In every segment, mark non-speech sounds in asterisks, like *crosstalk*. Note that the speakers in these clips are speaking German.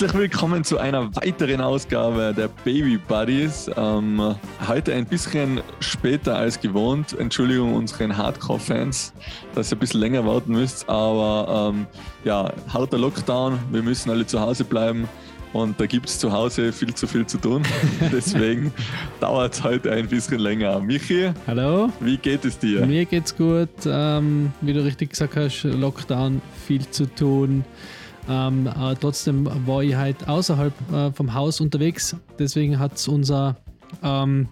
Herzlich willkommen zu einer weiteren Ausgabe der Baby Buddies. Ähm, heute ein bisschen später als gewohnt. Entschuldigung unseren Hardcore-Fans, dass ihr ein bisschen länger warten müsst. Aber ähm, ja, harter Lockdown. Wir müssen alle zu Hause bleiben. Und da gibt es zu Hause viel zu viel zu tun. *laughs* Deswegen dauert es heute ein bisschen länger. Michi, hallo. Wie geht es dir? Mir geht's gut. Ähm, wie du richtig gesagt hast, Lockdown, viel zu tun. Ähm, aber trotzdem war ich halt außerhalb äh, vom Haus unterwegs. Deswegen hat es unser ähm,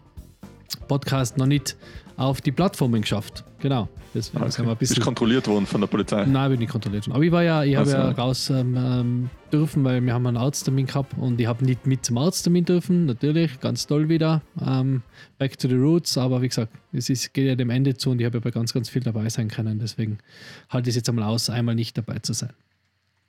Podcast noch nicht auf die Plattformen geschafft. Genau. Deswegen okay. wir ein bisschen Bist kontrolliert worden von der Polizei? Nein, bin nicht kontrolliert worden. Aber ich war ja, ich habe ja raus ähm, ähm, dürfen, weil wir haben einen Arzttermin gehabt und ich habe nicht mit zum Arzttermin dürfen. Natürlich, ganz toll wieder. Ähm, back to the roots. Aber wie gesagt, es ist, geht ja dem Ende zu und ich habe ja bei ganz, ganz viel dabei sein können. Deswegen halte ich es jetzt einmal aus, einmal nicht dabei zu sein.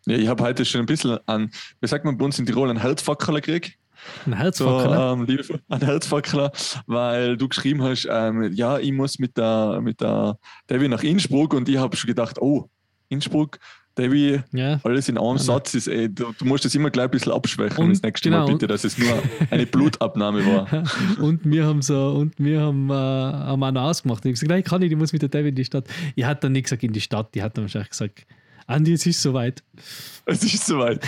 Ja, ich habe heute schon ein bisschen an, wie sagt man bei uns in Tirol, einen Herzfackeler gekriegt. Ein Herzfackeler? So, ähm, *laughs* ein Herzfackeler, weil du geschrieben hast, ähm, ja, ich muss mit der, mit der Devi nach Innsbruck und ich habe schon gedacht, oh, Innsbruck, Devi, ja. alles in einem ja, Satz ist, ey, du, du, musst das immer gleich ein bisschen abschwächen und, das nächste genau, Mal bitte, dass es nur eine Blutabnahme war. *laughs* und wir haben so, und wir haben, äh, haben auch noch ausgemacht. Ich habe gesagt, nein, ich kann nicht, ich muss mit der Devi in die Stadt. Ich hatte dann nicht gesagt in die Stadt, die hat dann wahrscheinlich gesagt, Andi, es ist soweit. Es ist soweit.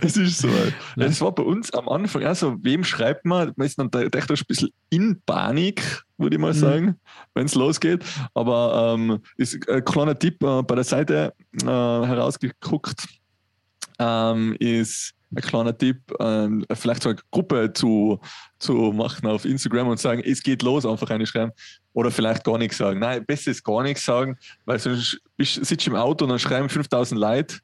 es ist soweit. *laughs* Es war bei uns am Anfang, also wem schreibt man? Man ist dann echt ein bisschen in Panik, würde ich mal mhm. sagen, wenn es losgeht. Aber ähm, ist ein kleiner Tipp äh, bei der Seite äh, herausgeguckt, ähm, ist ein kleiner Tipp, ähm, vielleicht so eine Gruppe zu, zu machen auf Instagram und sagen, es geht los, einfach eine schreiben. Oder vielleicht gar nichts sagen. Nein, besser ist gar nichts sagen, weil sonst sitzt du im Auto und dann schreiben 5000 Leute,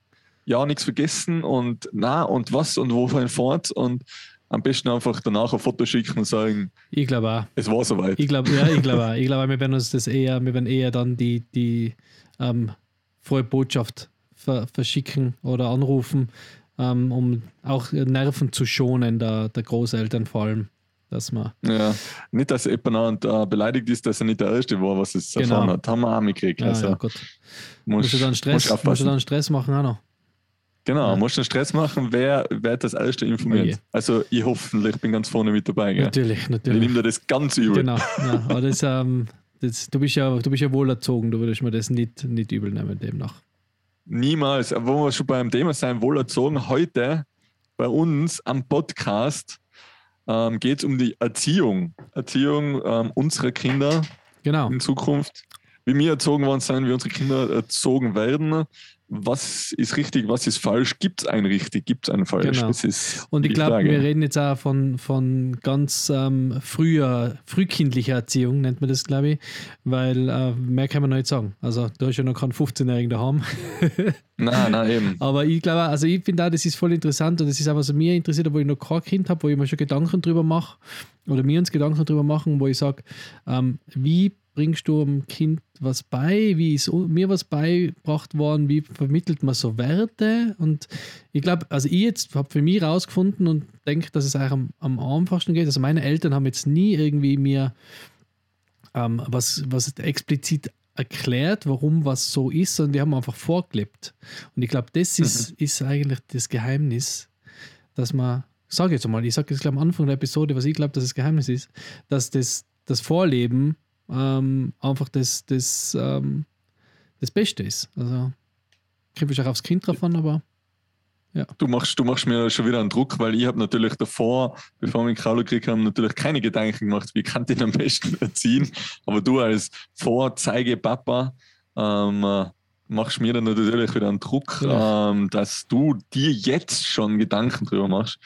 ja, nichts vergessen und na und was und wohin fort und am besten einfach danach ein Foto schicken und sagen, ich glaube auch. Es war soweit. Ich glaube, ja, ich glaube auch. Ich glaube, wir werden uns das eher, wir werden eher dann die, die ähm, frohe Botschaft ver verschicken oder anrufen, ähm, um auch Nerven zu schonen, der, der Großeltern vor allem. Dass man ja, nicht, dass jemand äh, beleidigt ist, dass er nicht der Erste war, was es genau. erfahren hat. Haben wir auch mitgekriegt. Ja, also, ja, Gott. Musst, musst, du dann Stress, musst, musst du dann Stress machen auch noch. Genau, ja. musst du Stress machen, wer, wer das Erste informiert. Oh also ich hoffentlich bin ganz vorne mit dabei. Gell? Natürlich, natürlich. Ich nehme dir das ganz übel. Genau, ja, aber das, ähm, das, du, bist ja, du bist ja wohlerzogen, du würdest mir das nicht, nicht übel nehmen demnach. Niemals. Wo wir schon beim Thema sein, wohlerzogen, heute bei uns am Podcast ähm, geht es um die Erziehung. Erziehung ähm, unserer Kinder genau. in Zukunft. Wie wir erzogen worden sein, wie unsere Kinder erzogen werden was ist richtig, was ist falsch? Gibt es ein richtig, gibt es ein falsch? Genau. Und ich glaube, wir reden jetzt auch von, von ganz ähm, früher, frühkindlicher Erziehung, nennt man das, glaube ich, weil äh, mehr kann man noch nicht sagen. Also da ist ja noch kein 15-Jährigen daheim. *laughs* nein, nein, eben. Aber ich glaube, also ich finde auch, das ist voll interessant und das ist auch, was mir interessiert, wo ich noch kein Kind habe, wo ich mir schon Gedanken drüber mache oder mir uns Gedanken drüber machen, wo ich sage, ähm, wie bringst du dem Kind was bei? Wie ist mir was beigebracht worden? Wie vermittelt man so Werte? Und ich glaube, also ich jetzt habe für mich rausgefunden und denke, dass es eigentlich am, am einfachsten geht. Also meine Eltern haben jetzt nie irgendwie mir ähm, was, was explizit erklärt, warum was so ist, sondern die haben einfach vorgelebt. Und ich glaube, das ist, mhm. ist eigentlich das Geheimnis, dass man, sage jetzt mal, ich sage jetzt am Anfang der Episode, was ich glaube, dass das Geheimnis ist, dass das, das Vorleben ähm, einfach das, das, ähm, das Beste ist. Also, kommt wahrscheinlich aufs Kind drauf an, aber ja. Du machst, du machst mir schon wieder einen Druck, weil ich habe natürlich davor, bevor wir Carlo gekriegt haben, natürlich keine Gedanken gemacht, wie kann ich den am besten erziehen. Aber du als Vorzeige-Papa ähm, machst mir dann natürlich wieder einen Druck, ja. ähm, dass du dir jetzt schon Gedanken drüber machst.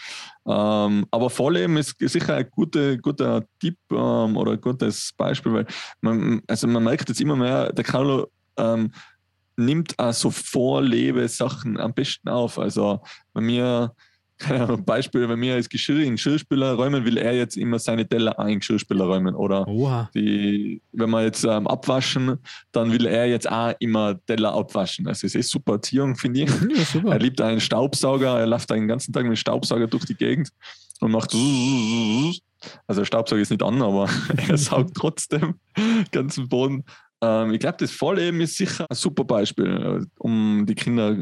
Ähm, aber Vorleben ist sicher ein guter, guter Tipp ähm, oder ein gutes Beispiel, weil man, also man merkt jetzt immer mehr, der Carlo ähm, nimmt auch so Vorlebe-Sachen am besten auf. Also bei mir Beispiel, wenn wir als Geschirr in Geschirrspüler räumen, will er jetzt immer seine Teller ein Geschirrspüler räumen. Oder die, wenn wir jetzt ähm, abwaschen, dann will er jetzt auch immer Teller abwaschen. Also es ist super Erziehung, finde ich. *laughs* Ja, er liebt einen Staubsauger, er läuft den ganzen Tag mit dem Staubsauger durch die Gegend und macht also der Staubsauger ist nicht an, aber *laughs* er saugt *laughs* trotzdem ganzen Boden. Ähm, ich glaube, das Vorleben ist sicher ein super Beispiel, äh, um die Kinder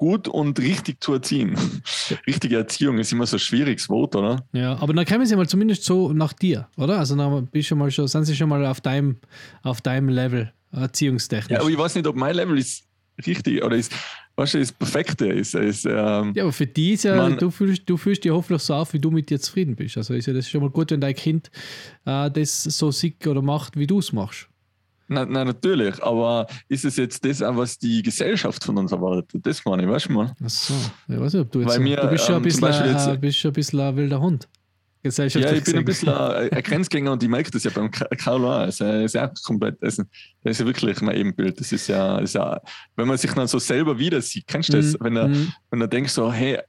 gut und richtig zu erziehen. *laughs* Richtige Erziehung ist immer so ein schwieriges Wort, oder? Ja, aber dann kämen sie mal zumindest so nach dir, oder? Also dann bist schon mal schon, sind sie schon mal auf deinem, auf deinem Level, erziehungstechnisch. Ja, aber ich weiß nicht, ob mein Level ist richtig oder ist, weißt du, ist perfekte ist. ist ähm, ja, aber für die ist ja, man, du, fühlst, du fühlst dich hoffentlich so auf, wie du mit dir zufrieden bist. Also ist ja das schon mal gut, wenn dein Kind äh, das so sieht oder macht, wie du es machst. Nein, nein, natürlich, aber ist es jetzt das, was die Gesellschaft von uns erwartet? Das meine ich, weißt du mal? Ach so, ich weiß nicht, ob du jetzt. Mir, du bist schon, ein ähm, bisschen, jetzt, äh, bist schon ein bisschen ein wilder Hund. Ja, ich bin ein bisschen ein, *laughs* ein Grenzgänger und ich merke das ja beim Carlo auch. Er ist ja komplett, also, das ist ja wirklich mein Ebenbild. Das ist ja, ist ja, wenn man sich dann so selber wieder sieht, kennst du das? Mm, wenn er, mm. wenn er denkt so, hey,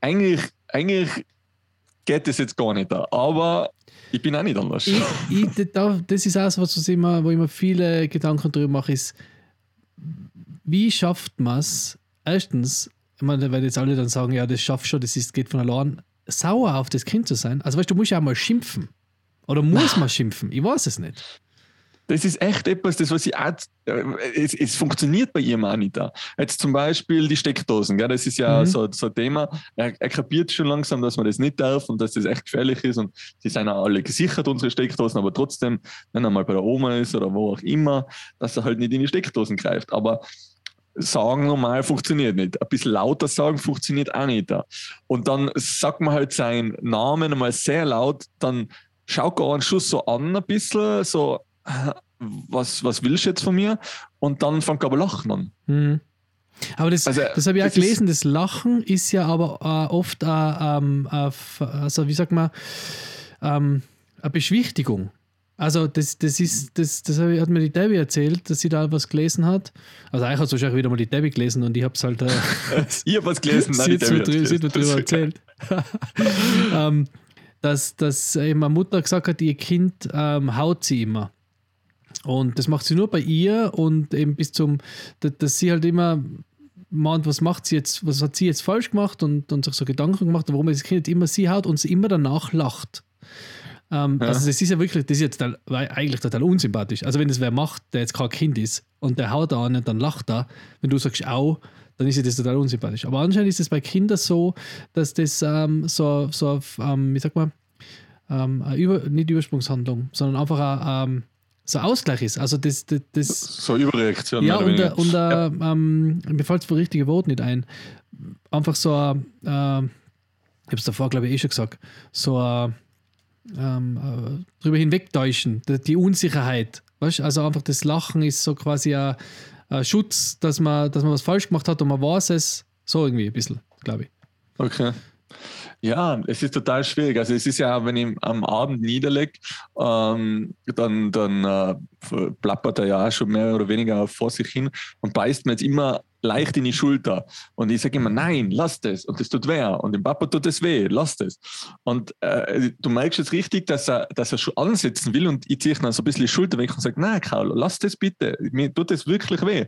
eigentlich, eigentlich geht das jetzt gar nicht da, aber ich bin auch nicht anders. Ich, ich, das ist auch so, was immer, wo ich mir viele Gedanken darüber mache, ist, wie schafft man es, erstens, ich meine, weil jetzt alle dann sagen, ja, das schafft schon, das ist, geht von allein, sauer auf das Kind zu sein. Also weißt du, du musst ja auch mal schimpfen. Oder muss man schimpfen? Ich weiß es nicht. Das ist echt etwas, das, was ich auch, äh, es, es, funktioniert bei ihm auch nicht da. Jetzt zum Beispiel die Steckdosen, gell? das ist ja mhm. so, so ein Thema. Er, er kapiert schon langsam, dass man das nicht darf und dass das echt gefährlich ist und sie sind auch alle gesichert, unsere Steckdosen, aber trotzdem, wenn er mal bei der Oma ist oder wo auch immer, dass er halt nicht in die Steckdosen greift. Aber sagen normal funktioniert nicht. Ein bisschen lauter sagen funktioniert auch nicht. Und dann sagt man halt seinen Namen einmal sehr laut, dann schaut er einen Schuss so an, ein bisschen, so, was, was willst du jetzt von mir? Und dann fängt er aber Lachen an. Mhm. Aber das, also, das habe ich auch gelesen, das Lachen ist ja aber äh, oft, äh, ähm, äh, also wie sagt man, ähm, eine Beschwichtigung. Also das, das ist, das, das hat mir die Debbie erzählt, dass sie da was gelesen hat. Also eigentlich hat es wahrscheinlich wieder mal die Debbie gelesen und ich habe es halt. Äh, *laughs* ich habe was gelesen, nein, sie, hat drü sie hat darüber erzählt. *laughs* ähm, dass, dass eben meine Mutter gesagt hat, ihr Kind ähm, haut sie immer. Und das macht sie nur bei ihr und eben bis zum, dass sie halt immer meint, was macht sie jetzt, was hat sie jetzt falsch gemacht und, und sich so Gedanken gemacht, warum das Kind immer sie haut und sie immer danach lacht. Ähm, ja. Also das ist ja wirklich, das ist jetzt total, eigentlich total unsympathisch. Also wenn das wer macht, der jetzt kein Kind ist und der haut da an und dann lacht er, wenn du sagst au, dann ist ja das total unsympathisch. Aber anscheinend ist es bei Kindern so, dass das ähm, so, so ähm, wie sagt man, ähm, Über, nicht Übersprungshandlung, sondern einfach ein, ähm, so Ausgleich ist. Also das, das, das so Überreaktion. Ja, und, äh, und ja. Ähm, mir fällt das richtige Wort nicht ein. Einfach so, äh, ich habe es davor, glaube ich, eh schon gesagt, so ein ähm, äh, drüber hinwegtäuschen, die Unsicherheit. Weißt? Also einfach das Lachen ist so quasi ein, ein, Schutz, dass man, dass man was falsch gemacht hat und man weiß es. So irgendwie ein bisschen, glaube ich. Okay. Ja, es ist total schwierig. Also es ist ja, wenn ich am Abend niederlege, ähm, dann, dann äh, plappert er ja auch schon mehr oder weniger vor sich hin und beißt mir jetzt immer leicht in die Schulter. Und ich sage immer, nein, lass das. Und das tut weh. Und dem Papa tut das weh, lass das. Und äh, du merkst jetzt richtig, dass er, dass er schon ansetzen will und ich ziehe dann so ein bisschen die Schulter weg und sage, nein, Karl, lass das bitte. Mir tut das wirklich weh.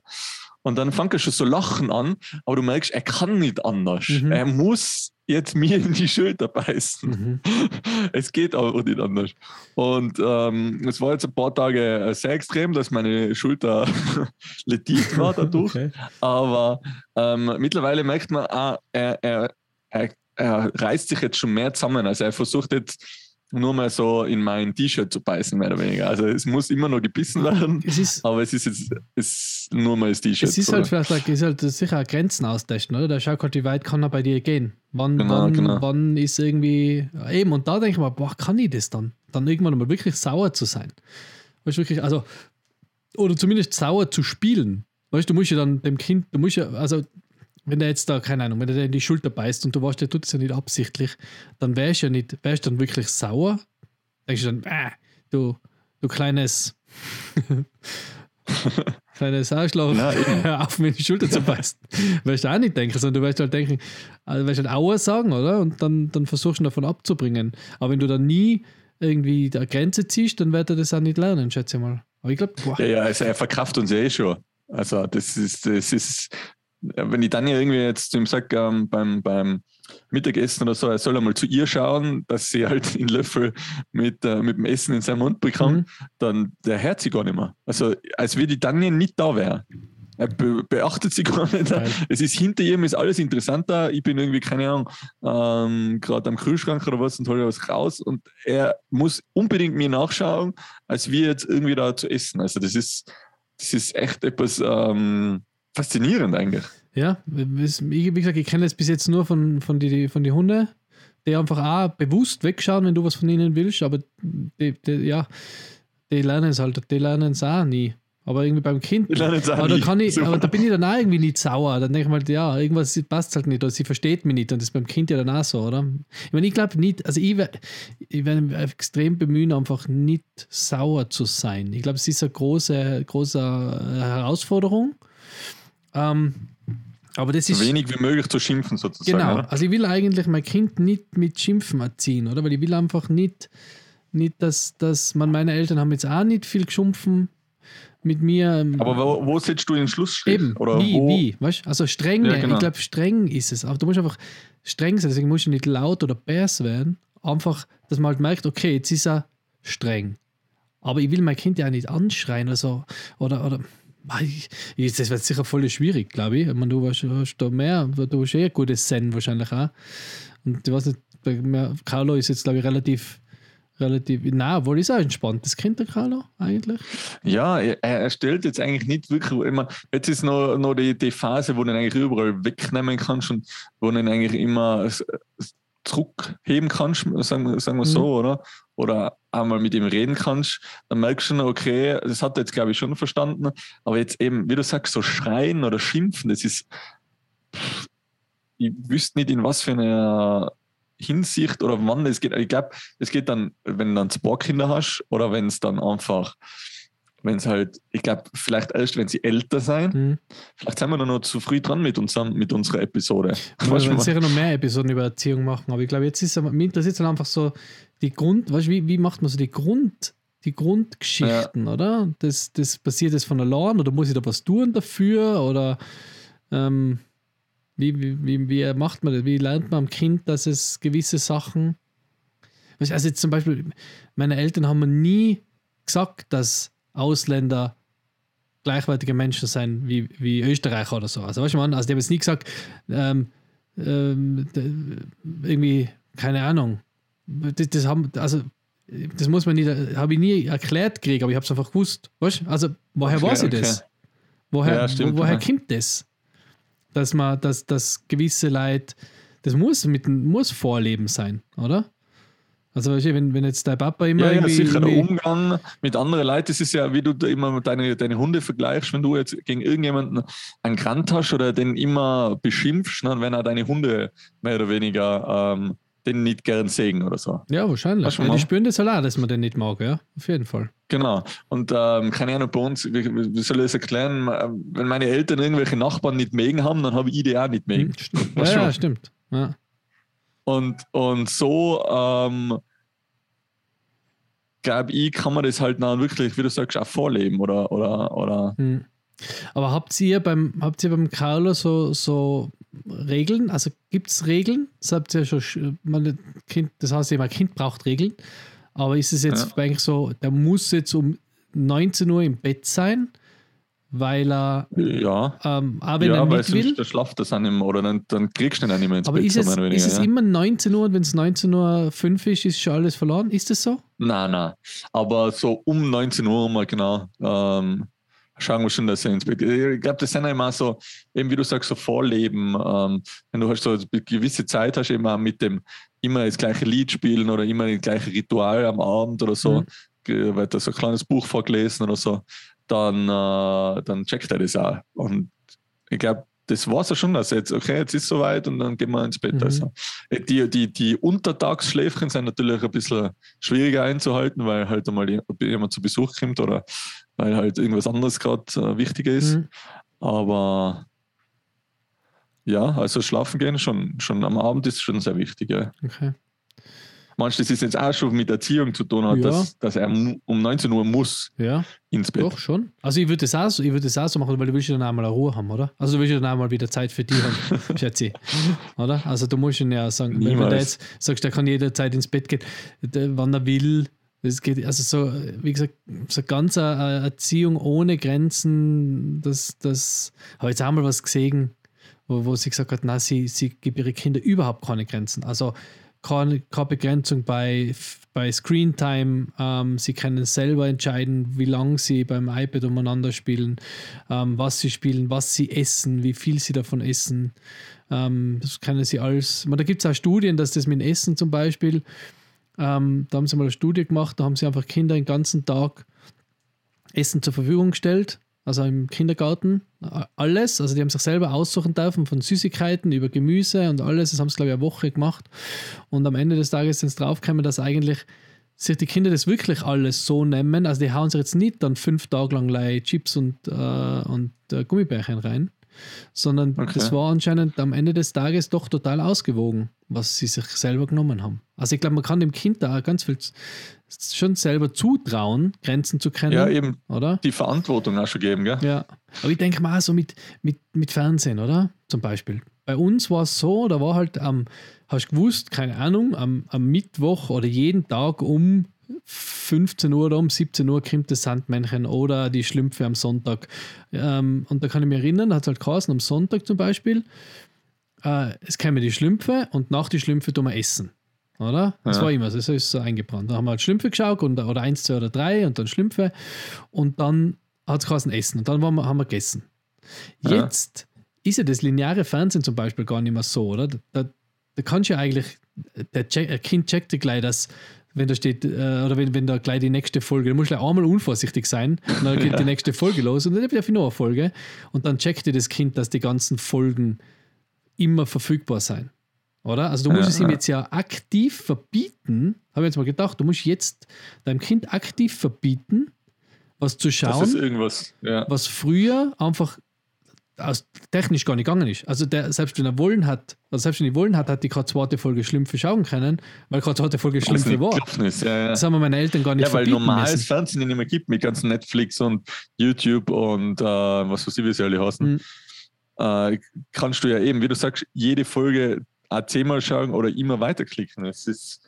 Und dann fängt er schon so lachen an, aber du merkst, er kann nicht anders. Mhm. Er muss jetzt mir in die Schulter beißen. Mhm. *laughs* Es geht aber nicht anders. Und ähm, es war jetzt ein paar Tage sehr extrem, dass meine Schulter *laughs* lediert war dadurch. *laughs* Okay. Aber ähm, mittlerweile merkt man, ah, er, er, er, er reißt sich jetzt schon mehr zusammen. Also er versucht jetzt nur mal so in mein T-Shirt zu beißen, mehr oder weniger. Also es muss immer noch gebissen werden, es ist, aber es ist jetzt es nur mal das T-Shirt. Es ist halt vielleicht ist halt sicher Grenzen austesten, oder? Da schaut halt, wie weit kann er bei dir gehen. Wann, genau, wann, genau. wann ist irgendwie. Eben, und da denke ich mir, boah, kann ich das dann? Dann irgendwann mal wirklich sauer zu sein. Weißt du, wirklich, also, oder zumindest sauer zu spielen. Weißt du, du musst ja dann dem Kind, du musst ja, also wenn er jetzt da, keine Ahnung, wenn er in die Schulter beißt und du weißt, der tut es ja nicht absichtlich, dann wärst du ja nicht, wärst dann wirklich sauer. Denkst du dann, äh, du, du kleines, *laughs* kleines Arschloch, hör *laughs* auf, mir in die Schulter zu beißen. Wirst du auch nicht denken, sondern du wirst halt denken, also wirst halt Aua sagen, oder? Und dann, dann versuchst du davon abzubringen. Aber wenn du dann nie irgendwie die Grenze ziehst, dann wird er das auch nicht lernen, schätze ich mal. Aber ich glaube, Ja, ja, also er verkraft uns ja eh schon. Also das ist, das ist wenn ich dann ja irgendwie jetzt zu ihm sage, ähm, beim, beim Mittagessen oder so, er soll einmal zu ihr schauen, dass sie halt *laughs* den Löffel mit, äh, mit dem Essen in seinen Mund bekommt, mhm. dann der hört sie gar nicht mehr. Also als würde die Daniel nicht da wäre. Er be beachtet sie *laughs* gar nicht. Geil. Es ist hinter ihm ist alles interessanter. Ich bin irgendwie, keine Ahnung, ähm, gerade am Kühlschrank oder was und hole was raus und er muss unbedingt mir nachschauen, als wir jetzt irgendwie da zu essen. Also das ist, das ist echt etwas ähm, faszinierend eigentlich. Ja, es- wie gesagt, ich kenne das bis jetzt nur von, von den von die Hunde, die einfach auch bewusst wegschauen, wenn du was von ihnen willst, aber die, die, ja, die lernen es halt, die lernen es auch nie. Aber irgendwie beim Kind. Es aber, da kann ich, Super. aber da bin ich dann auch irgendwie nicht sauer. Dann denke ich mal, ja, irgendwas passt halt nicht oder sie versteht mich nicht und das ist beim Kind ja dann auch so, oder? Ich meine, ich glaube nicht, also ich werde ich werd mich extrem bemühen, einfach nicht sauer zu sein. Ich glaube, es ist eine große, große Herausforderung. Ähm, aber das So ist. wenig wie möglich zu schimpfen sozusagen. Genau, Oder? also ich will eigentlich mein Kind nicht mit Schimpfen erziehen, oder? Weil ich will einfach nicht, nicht dass, dass man, meine Eltern haben jetzt auch nicht viel geschumpfen mit mir. ähm, Aber wo, wo setzt du den Schlussstrich? Eben, Oder wie, wo, wie, weißt Also streng, Ja, genau. ich glaube, streng ist es. Aber du musst einfach streng sein, deswegen musst du nicht laut oder bärs werden. Einfach, dass man halt merkt, okay, jetzt ist er streng. Aber ich will mein Kind ja nicht anschreien oder so. Oder, oder das wird sicher voll schwierig, glaube ich. ich meine, du hast, hast da mehr, du hast eh ein gutes Zen wahrscheinlich auch. Und ich weiß nicht, bei Carlo ist jetzt, glaube ich, relativ, relativ, na, wohl ist er ein entspanntes Kind, der Carlo, eigentlich. Ja, er, er stellt jetzt eigentlich nicht wirklich, ich meine, jetzt ist noch, noch die, die Phase, wo du ihn eigentlich überall wegnehmen kannst und wo du ihn eigentlich immer zurückheben kannst, sagen, wir- sagen wir Mhm. so, oder? Oder einmal mit ihm reden kannst, dann merkst du schon, okay, das hat er jetzt, glaube ich, schon verstanden. Aber jetzt eben, wie du sagst, so schreien oder schimpfen, das ist, ich wüsste nicht, in was für einer Hinsicht oder wann es geht. Ich glaube, es geht dann, wenn du dann zwei Kinder hast oder wenn es dann einfach, wenn es halt, ich glaube, vielleicht erst, wenn sie älter sein. Mhm. Vielleicht sind wir noch zu früh dran mit, unserem, mit unserer Episode. Wir werden sicher noch mehr Episoden über Erziehung machen, aber ich glaube, jetzt ist es, mich interessiert dann einfach so die Grund, weißt du, wie, wie macht man so die Grund, die Grundgeschichten, oder? Das, das passiert das von allein oder muss ich da was tun dafür oder ähm, wie, wie, wie, wie macht man das? Wie lernt man am Kind, dass es gewisse Sachen, also jetzt zum Beispiel, meine Eltern haben mir nie gesagt, dass Ausländer gleichwertige Menschen sein wie, wie Österreicher oder so. Also, weißt du, man, also die haben jetzt nie gesagt, ähm, ähm, irgendwie, keine Ahnung. Das, das haben, also, das muss man nicht, habe ich nie erklärt gekriegt, aber ich habe es einfach gewusst. Weißt du? Also, woher Okay, weiß ich okay. das? Woher, Ja, stimmt, wo, woher ja. kommt das? Dass man, dass, dass gewisse Leute, das muss mit muss Vorleben sein, oder? Also, weißt du, wenn, wenn jetzt dein Papa immer Ja, ja, irgendwie. sicher. Der Umgang mit anderen Leuten, das ist ja, wie du da immer deine, deine Hunde vergleichst, wenn du jetzt gegen irgendjemanden einen Grant hast oder den immer beschimpfst, ne, wenn er deine Hunde mehr oder weniger ähm, den nicht gern sägen oder so. ja, wahrscheinlich. Ja, die spüren das halt auch, dass man den nicht mag, ja. Auf jeden Fall. Genau. Und ähm, keine Ahnung, bei uns, wie, wie soll ich das erklären? Ähm, Wenn meine Eltern irgendwelche Nachbarn nicht mögen haben, dann habe ich die auch nicht mögen. Hm, stimmt. Ja, ja, stimmt. Ja. Und, und so, ähm, glaube ich, kann man das halt dann wirklich, wie du sagst, auch vorleben oder, oder, oder Hm. Aber habt ihr beim, habt ihr beim Carlo so, so Regeln? Also gibt es Regeln? Das habt ihr ja schon, sch- meine kind, das heißt mein Kind braucht Regeln. Aber ist es jetzt Ja. eigentlich so, der muss jetzt um 19 Uhr im Bett sein, weil er, ja. ähm, auch wenn ja, er weil nicht will? sonst der schlaft das nicht mehr, oder dann, dann kriegst du ihn auch nicht mehr ins Aber Bett, ist es, oder ist weniger, es ja. immer 19 Uhr und wenn es 19 Uhr 5 ist, ist schon alles verloren? Ist das so? Nein, nein. Aber so um 19 Uhr mal genau. Ähm, schauen wir schon, dass er ins Bett geht. Ich glaube, das sind ja immer so, eben wie du sagst, so Vorleben. Ähm, wenn du halt so eine gewisse Zeit hast, eben auch mit dem immer das gleiche Lied spielen oder immer das gleiche Ritual am Abend oder so, Mhm. wird da so ein kleines Buch vorgelesen oder so, dann, äh, dann checkt er das auch. Und ich glaube, das war es ja schon, dass jetzt, okay, jetzt ist es soweit und dann gehen wir ins Bett. Mhm. Also, äh, die, die, die Untertagsschläfchen sind natürlich ein bisschen schwieriger einzuhalten, weil halt einmal jemand zu Besuch kommt oder weil halt irgendwas anderes gerade äh, wichtiger ist. Mhm. Aber ja, also schlafen gehen schon, schon am Abend ist schon sehr wichtig. Ja. Okay. Manchmal das ist jetzt auch schon mit Erziehung zu tun hat, Ja. dass, dass er um 19 Uhr muss Ja. ins Bett. Doch, schon. Also ich würde das, auch so, ich würd das auch so machen, weil du willst ja dann einmal eine Ruhe haben, oder? Also du willst ja dann einmal wieder Zeit für dich haben, *laughs* schätze ich. Oder? Also du musst ihn ja sagen, wenn, wenn du Niemals. jetzt sagst, der kann jederzeit ins Bett gehen, wann er will, Es geht, also so, wie gesagt, so ganz eine Erziehung ohne Grenzen, das, das habe ich jetzt einmal was gesehen, wo, wo sie gesagt hat, na, sie, sie gibt ihre Kinder überhaupt keine Grenzen. Also keine, Begrenzung bei, bei Screentime. Ähm, sie können selber entscheiden, wie lange sie beim iPad umeinander spielen, ähm, was sie spielen, was sie essen, wie viel sie davon essen. Ähm, das können sie alles. Da gibt es auch Studien, dass das mit Essen zum Beispiel ähm, da haben sie mal eine Studie gemacht, da haben sie einfach Kinder den ganzen Tag Essen zur Verfügung gestellt, also im Kindergarten, alles. Also die haben sich selber aussuchen dürfen, von Süßigkeiten über Gemüse und alles. Das haben sie, glaube ich, eine Woche gemacht. Und am Ende des Tages sind sie draufgekommen, dass eigentlich sich die Kinder das wirklich alles so nehmen. Also die hauen sich jetzt nicht dann fünf Tage lang Chips und, äh, und äh, Gummibärchen rein, sondern okay. das war anscheinend am Ende des Tages doch total ausgewogen, was sie sich selber genommen haben. Also ich glaube, man kann dem Kind da ganz viel schon selber zutrauen, Grenzen zu kennen. Ja, eben oder? die Verantwortung auch schon geben, gell? Ja. Aber ich denke mal so mit, mit, mit Fernsehen, oder? Zum Beispiel. Bei uns war es so, da war halt am, hast du gewusst, keine Ahnung, am, am Mittwoch oder jeden Tag um 15 Uhr oder um 17 Uhr kommt das Sandmännchen oder die Schlümpfe am Sonntag. Ähm, und da kann ich mich erinnern, da hat es halt geheißen, am Sonntag zum Beispiel, äh, es kämen die Schlümpfe und nach die Schlümpfe tun wir essen. Oder? Das ja. war immer so, das ist so eingebrannt. Da haben wir halt Schlümpfe geschaut und, oder eins, zwei oder drei und dann Schlümpfe und dann hat es geheißen Essen und dann wir, haben wir gegessen. Jetzt ja. ist ja das lineare Fernsehen zum Beispiel gar nicht mehr so, oder? Da, da kannst du ja eigentlich, der check, Kind checkt ja gleich, dass wenn da steht, äh, oder wenn, wenn da gleich die nächste Folge, da musst du einmal unvorsichtig sein, und dann geht ja. die nächste Folge los und dann habe ich noch eine Folge und dann checkt dir das Kind, dass die ganzen Folgen immer verfügbar sein. Oder? Also du musst ja, es ihm jetzt ja aktiv verbieten, habe ich jetzt mal gedacht, du musst jetzt deinem Kind aktiv verbieten, was zu schauen, ja. was früher einfach aus, technisch gar nicht gegangen ist. Also der, selbst wenn er wollen hat, also selbst wenn er wollen hat, hat die gerade zweite Folge Schlümpfe schauen können, weil gerade zweite Folge Schlümpfe war. Ist, ja, ja. Das haben wir meine Eltern gar nicht Ja, weil normales Fernsehen nicht mehr gibt mit ganzen Netflix und YouTube und äh, was weiß ich, wie sie alle heißen. Mhm. Äh, kannst du ja eben, wie du sagst, jede Folge auch zehnmal schauen oder immer weiterklicken. Das ist,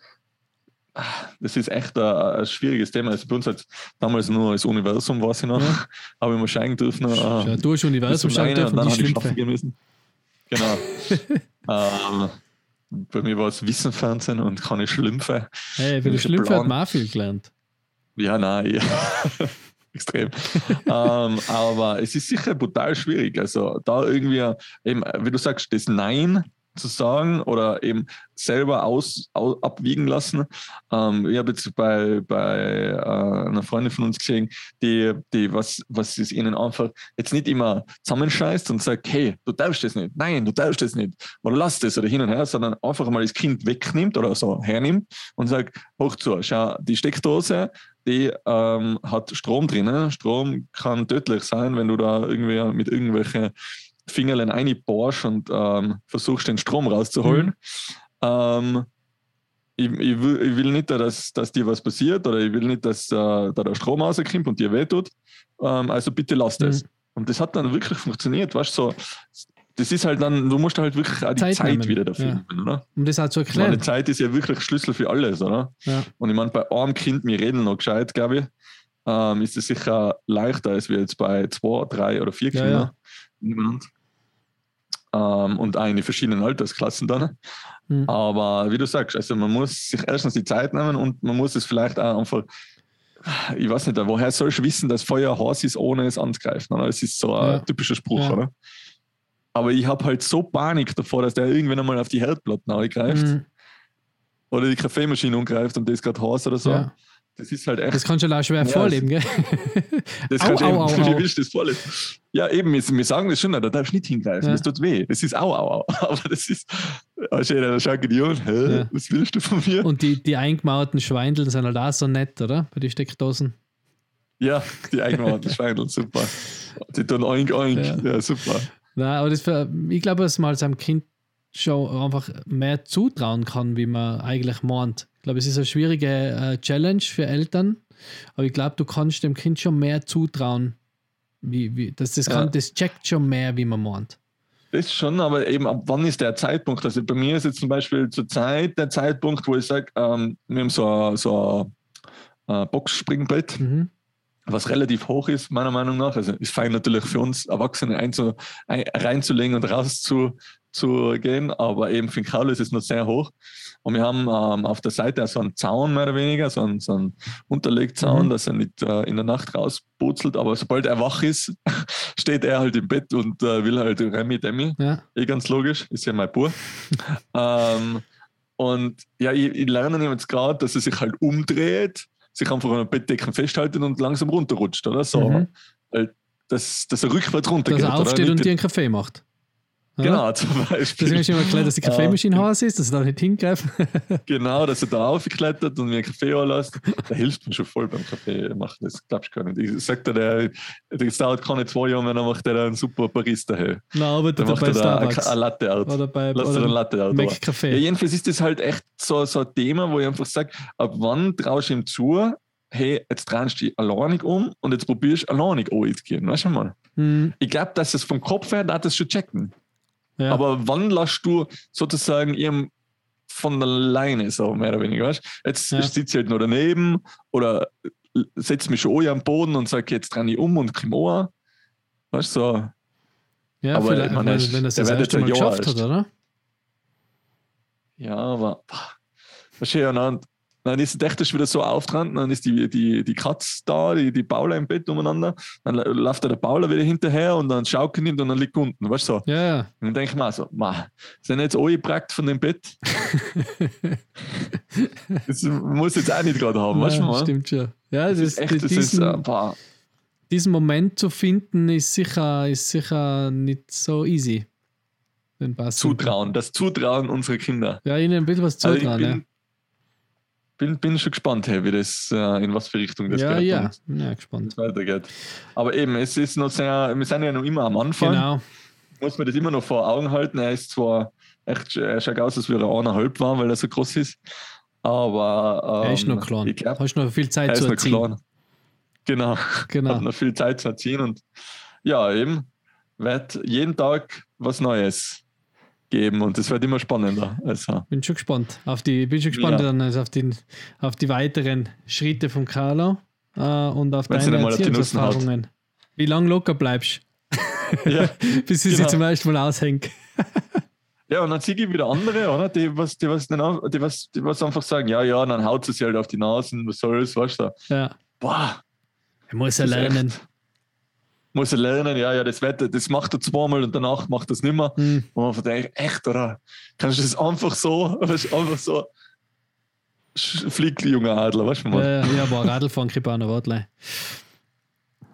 das ist echt ein, ein schwieriges Thema. Also bei uns hat damals nur das Universum, weiß ich noch, ja. *laughs* habe ich mal schauen dürfen. Ja, äh, du hast Universum schauen dürfen, dann die schlafen gehen müssen. Genau. *laughs* ähm, bei mir war es Wissenfernsehen und keine Schlümpfe. Hey, für die Schlümpfe hat man auch viel gelernt. Ja, nein. Ja. *laughs* Extrem. ähm, aber es ist sicher brutal schwierig. Also da irgendwie, eben, wie du sagst, das Nein zu sagen oder eben selber aus, aus abwiegen lassen. Ähm, ich habe jetzt bei, bei äh, einer Freundin von uns gesehen, die, die was, was es ihnen einfach jetzt nicht immer zusammenscheißt und sagt, hey, du darfst das nicht, nein, du darfst das nicht, oder lass das oder hin und her, sondern einfach mal das Kind wegnimmt oder so hernimmt und sagt, hoch zu, schau, die Steckdose, die ähm, hat Strom drinnen. Strom kann tödlich sein, wenn du da irgendwie mit irgendwelchen Fingerlein einbohrst und ähm, versuchst, den Strom rauszuholen. Mhm. Ähm, ich, ich, will, ich, will, nicht, dass, dass dir was passiert oder ich will nicht, dass äh, da der Strom rauskommt und dir wehtut. Ähm, also bitte lass das. Mhm. Und das hat dann wirklich funktioniert. Weißt so, das ist halt dann, du musst halt wirklich auch die Zeit, Zeit wieder dafür ja. nehmen, oder? Um das auch zu erklären. Meine Zeit ist ja wirklich Schlüssel für alles, oder? Ja. Und ich meine, bei einem Kind, wir reden noch gescheit, glaube ich, ähm, ist es sicher leichter als wir jetzt bei zwei, drei oder vier Kindern. Ja, ähm, und auch in die verschiedenen Altersklassen dann. Mhm. Aber wie du sagst, also man muss sich erstens die Zeit nehmen und man muss es vielleicht auch einfach, ich weiß nicht, woher sollst du wissen, dass Feuer heiß ist, ohne es anzugreifen? Oder? Das ist so ein ja. typischer Spruch, ja. oder? Aber ich habe halt so Panik davor, dass der irgendwann einmal auf die Herdplatten angreift. Mhm. Oder die Kaffeemaschine umgreift und das gerade heiß oder so. Ja. Das ist halt echt. Das kannst du auch schwer ja, vorleben, gell? *laughs* Das kannst au, du eben, au, wie willst du das vorleben? Ja, eben, wir, wir sagen das schon, da darfst du nicht hingreifen, ja. das tut weh. Das ist au, au, au. *laughs* Aber das ist, also, da schaut die an, hä, ja. was willst du von mir? Und die, die eingemauerten Schweindeln sind halt auch so nett, oder? Bei den Steckdosen. Ja, die eingemauerten Schweindeln, super. Die tun oink, oink, ja, ja super. Nein, aber das ich glaube, dass man seinem Kind schon einfach mehr zutrauen kann, wie man eigentlich meint. Ich glaube, es ist eine schwierige äh, Challenge für Eltern, aber ich glaube, du kannst dem Kind schon mehr zutrauen. Wie, wie, das, das, kann, ja. das checkt schon mehr, wie man meint. Das schon, aber eben ab wann ist der Zeitpunkt? Also bei mir ist jetzt zum Beispiel zur Zeit der Zeitpunkt, wo ich sage, ähm, wir haben so, so äh, Boxspringbrett, Mhm. was relativ hoch ist, meiner Meinung nach. Also ist fein natürlich für uns Erwachsene einzu, ein, reinzulegen und raus zu, gehen, aber eben für den Kaul ist es noch sehr hoch. Und wir haben ähm, auf der Seite so einen Zaun mehr oder weniger, so einen, so einen Unterlegzaun, Mhm. dass er nicht äh, in der Nacht rausputzelt, aber sobald er wach ist, *laughs* steht er halt im Bett und äh, will halt Remi Demi. Ja. Eh ganz logisch, ist ja mein Bub. *laughs* ähm, und ja, ich, ich lerne jetzt gerade, dass er sich halt umdreht, sich einfach an der Bettdecken festhalten und langsam runterrutscht, oder? So. Mhm. Weil das, dass er rückwärts runtergeht. Dass er aufsteht und dir einen Kaffee macht. Ja? Genau, zum Deswegen Beispiel. hast du immer erklärt, dass die Kaffeemaschine Ah, heiß ist, dass er da nicht hingreifen. *laughs* Genau, dass er da aufklettert und mir einen Kaffee anlässt. Der hilft mir schon voll beim Kaffee machen. Das glaubst du gar nicht. Ich sag dir, der, das dauert keine zwei Jahre mehr, dann macht er einen super Barista. Hey. Na, arbeitet Dann er macht bei er da eine, Starbucks. eine Latte Art. Oder bei Lass dir oder eine Latte Art. Mac Ja, Café. jedenfalls ist das halt echt so, so ein Thema, wo ich einfach sage, ab wann traust du ihm zu, hey, jetzt drehst du dich alleinig um und jetzt probierst du alleinig anzugehen. Weißt du mal? Hm, Ich glaube, dass es vom Kopf her, darf das schon checken. Ja. Aber wann lässt du sozusagen ihm von alleine so, mehr oder weniger, weißt du? Jetzt Ja. sitze ich halt noch daneben oder setze mich schon an am Boden und sage, jetzt drehe ich um und komm an. Weißt du, so. ja, aber vielleicht, ich meine, wenn, wenn das erste jetzt Mal Jahr geschafft hat, oder? Ja, aber du, ja, dann, ist echt das wieder so auftrend, dann ist die, die, die Katze da, die, die Paula im Bett umeinander, dann läuft der Paula wieder hinterher und dann schaut er nicht und dann liegt unten, weißt du so. Ja, ja. Und dann denke ich mir so, ma, sind jetzt alle praktisch von dem Bett? *laughs* das muss jetzt auch nicht gerade haben, weißt du ja, mal? stimmt schon. Ja, das Das ist, echt, das ist, diesen, äh, boah, diesen Moment zu finden, ist sicher, ist sicher nicht so easy. Zutrauen, das Zutrauen unserer Kinder. Ja, ihnen ein bisschen was Also ich zutrauen. bin, bin, bin schon gespannt, hey, wie das, äh, in was für Richtung das ja, geht ja, ja. Gespannt. weitergeht. Aber eben, es ist noch sehr, wir sind ja noch immer am Anfang. Genau. Muss man das immer noch vor Augen halten. Er ist zwar echt, er schaut aus, als würde er eineinhalb war, weil er so groß ist. Aber ähm, er ist noch klein. Ich glaube, Hast noch viel Zeit zu erziehen. klein. Genau. Genau. Hat noch viel Zeit zu erziehen und ja, eben wird jeden Tag was Neues geben und es wird immer spannender. Also, Bin schon gespannt. Auf die, bin schon gespannt Ja. dann also auf, den, auf die weiteren Schritte von Carlo äh, und auf Wenn sie deine. Erziehungserfahrungen. Wie lange locker bleibst, *laughs* ja. *laughs* bis sie sich Genau. zum ersten Mal aushängt. ja, und dann sehe ich wieder andere, oder? Die was, die, was, nicht die, was, die was einfach sagen, ja, ja, dann haut sie sich halt auf die Nasen, was soll's, weißt du? Ja. Boah, Er muss ja Das lernen. echt- muss er lernen, ja, ja, das, wird, das macht er zweimal und danach macht er es nicht mehr. Hm. Und man denkt, echt, oder? Kannst du das einfach so, *laughs* weißt, einfach so fliegt, junger Adler, weißt du mal? Ja, ja, aber Radlfahren kriegt auch noch Wortlein.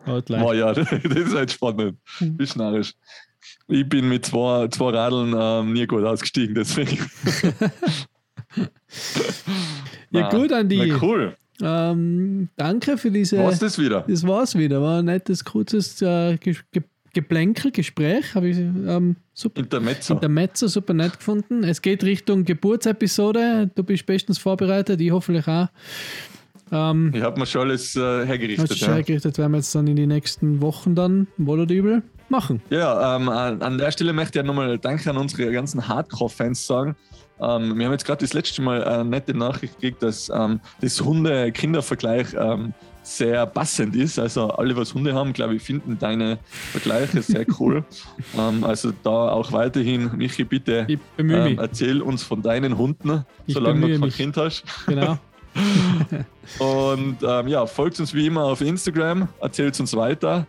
Wortlein. Boah, ja, das ist halt spannend. Hm. Wie schnarrisch. Ich bin mit zwei, zwei Radeln ähm, nie gut ausgestiegen, deswegen. *laughs* Ja, Na, gut, Andi. Na, cool. Ähm, danke für diese. Was das wieder? Das war's wieder. War ein nettes, kurzes äh, Ge Ge Geplänkel, Gespräch. Habe ich ähm, super. Intermezzo. Metzer super nett gefunden. Es geht Richtung Geburtsepisode. Du bist bestens vorbereitet, ich hoffentlich auch. Ähm, Ich habe mir schon alles äh, hergerichtet. du Ja, hergerichtet, werden wir jetzt dann in die nächsten Wochen dann, wohl oder übel, machen. ja ähm, an an der Stelle möchte ich ja nochmal Danke an unsere ganzen Hardcore-Fans sagen. Ähm, wir haben jetzt gerade das letzte Mal eine nette Nachricht gekriegt, dass ähm, das Hunde-Kinder-Vergleich ähm, sehr passend ist. Also alle, was Hunde haben, glaube ich, finden deine Vergleiche sehr *laughs* cool. ähm, also da auch weiterhin, Michi, bitte ähm, erzähl uns von deinen Hunden, Ich solange du kein mich. Kind hast. Genau. *laughs* Und ähm, ja, folgt uns wie immer auf Instagram, erzählt uns weiter.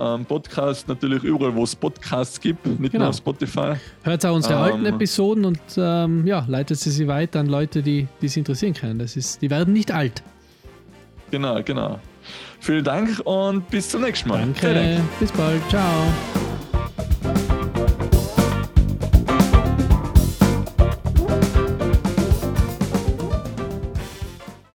Ähm, Podcast natürlich überall, wo es Podcasts gibt, nicht Genau. nur auf Spotify. Hört auch unsere Ähm. alten Episoden und ähm, ja, leitet sie sie weiter an Leute, die es interessieren können. Das ist, die werden nicht alt. Genau, genau. Vielen Dank und bis zum nächsten Mal. Danke. Bis bald. Ciao.